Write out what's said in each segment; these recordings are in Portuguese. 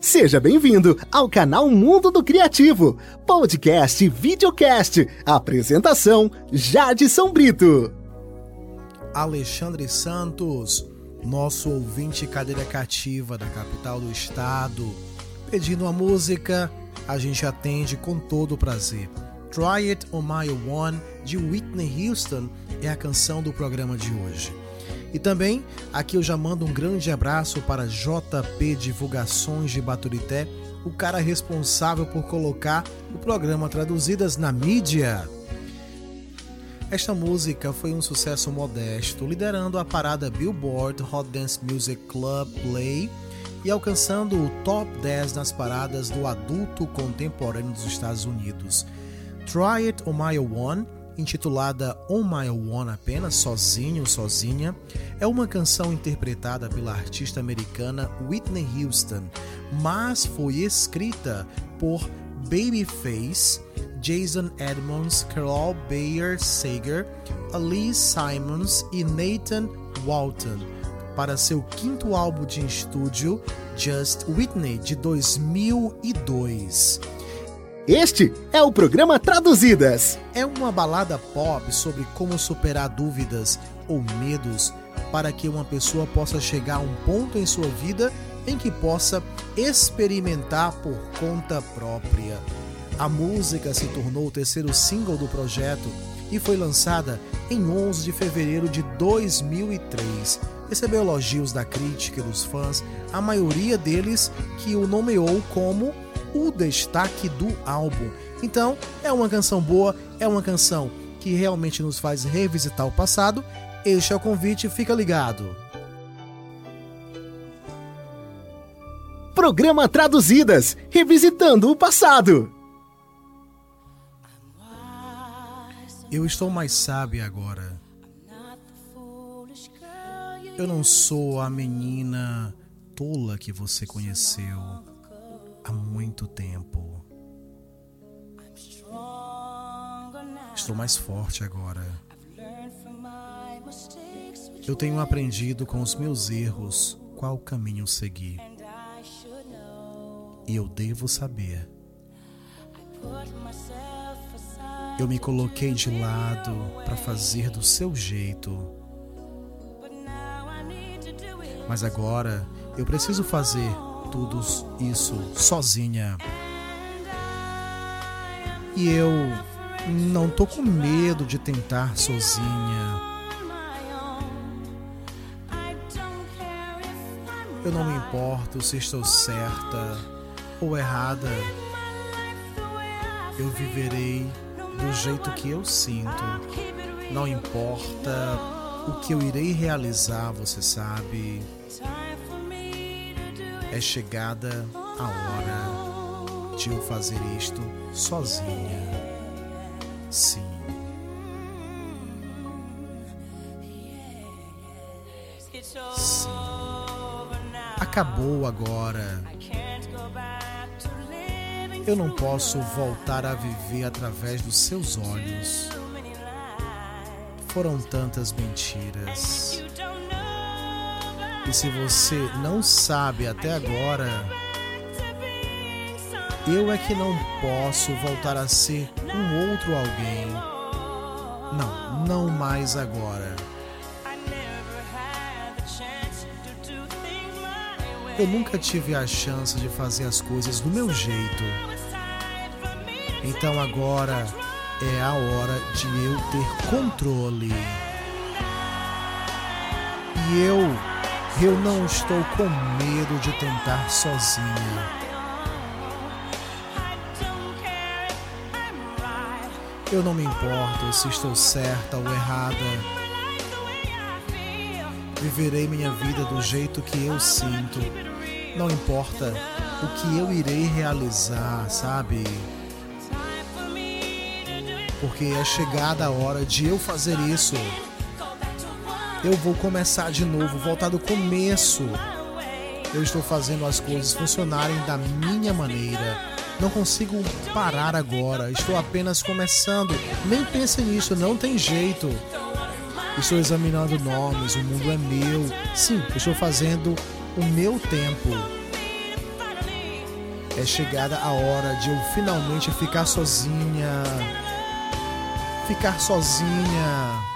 Seja bem-vindo ao canal Mundo do Criativo, podcast e videocast. Apresentação: Jadson Brito. Alexandre Santos, nosso ouvinte cadeira cativa da capital do estado, pedindo uma música, a gente atende com todo prazer. Try It On My One de Whitney Houston é a canção do programa de hoje. E também aqui eu já mando um grande abraço para JP Divulgações de Baturité, o cara responsável por colocar o programa Traduzidas na mídia. Esta música foi um sucesso modesto, liderando a parada Billboard Hot Dance Music Club Play e alcançando o top 10 nas paradas do adulto contemporâneo dos Estados Unidos. Try It On My One intitulada On My Own apenas, sozinho, sozinha, é uma canção interpretada pela artista americana Whitney Houston, mas foi escrita por Babyface, Jason Edmonds, Carol Bayer Sager, Elise Simons e Nathan Walton para seu quinto álbum de estúdio, Just Whitney, de 2002. Este é o programa Traduzidas. É uma balada pop sobre como superar dúvidas ou medos para que uma pessoa possa chegar a um ponto em sua vida em que possa experimentar por conta própria. A música se tornou o terceiro single do projeto e foi lançada em 11 de fevereiro de 2003. Recebeu elogios da crítica e dos fãs, a maioria deles que o nomeou como o destaque do álbum. Então, é uma canção boa, é uma canção que realmente nos faz revisitar o passado. Este é o convite, fica ligado. Programa Traduzidas Revisitando o Passado. Eu estou mais sábia agora. Eu não sou a menina tola que você conheceu há muito tempo. Estou mais forte agora. Eu tenho aprendido com os meus erros qual caminho seguir. E eu devo saber. Eu me coloquei de lado para fazer do seu jeito. Mas agora eu preciso fazer tudo isso sozinha. E eu não tô com medo de tentar sozinha. Eu não me importo se estou certa ou errada. Eu viverei do jeito que eu sinto. Não importa o que eu irei realizar, você sabe é chegada a hora de eu fazer isto sozinha. Sim. Sim. Acabou agora. Eu não posso voltar a viver através dos seus olhos. Foram tantas mentiras. E se você não sabe até agora, eu é que não posso voltar a ser um outro alguém. Não, não mais agora. Eu nunca tive a chance de fazer as coisas do meu jeito. Então agora é a hora de eu ter controle. E eu eu não estou com medo de tentar sozinha. Eu não me importo se estou certa ou errada. Viverei minha vida do jeito que eu sinto. Não importa o que eu irei realizar, sabe? Porque é chegada a hora de eu fazer isso eu vou começar de novo, voltar do começo. Eu estou fazendo as coisas funcionarem da minha maneira. Não consigo parar agora, estou apenas começando. Nem pense nisso, não tem jeito. Estou examinando nomes, o mundo é meu. Sim, estou fazendo o meu tempo. É chegada a hora de eu finalmente ficar sozinha. Ficar sozinha.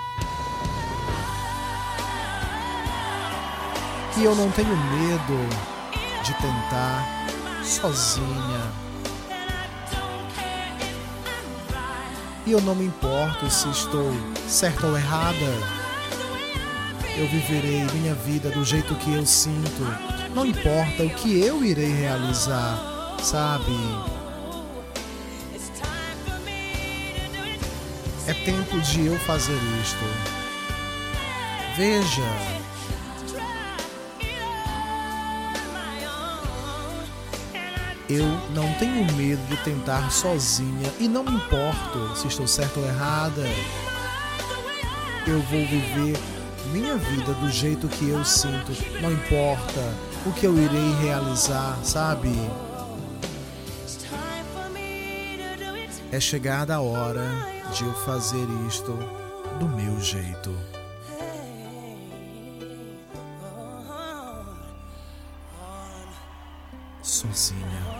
E eu não tenho medo de tentar sozinha. E eu não me importo se estou certa ou errada. Eu viverei minha vida do jeito que eu sinto. Não importa o que eu irei realizar sabe? É tempo de eu fazer isto. Veja. Eu não tenho medo de tentar sozinha e não me importo se estou certo ou errada. Eu vou viver minha vida do jeito que eu sinto, não importa o que eu irei realizar, sabe? É chegada a hora de eu fazer isto do meu jeito. Sozinha.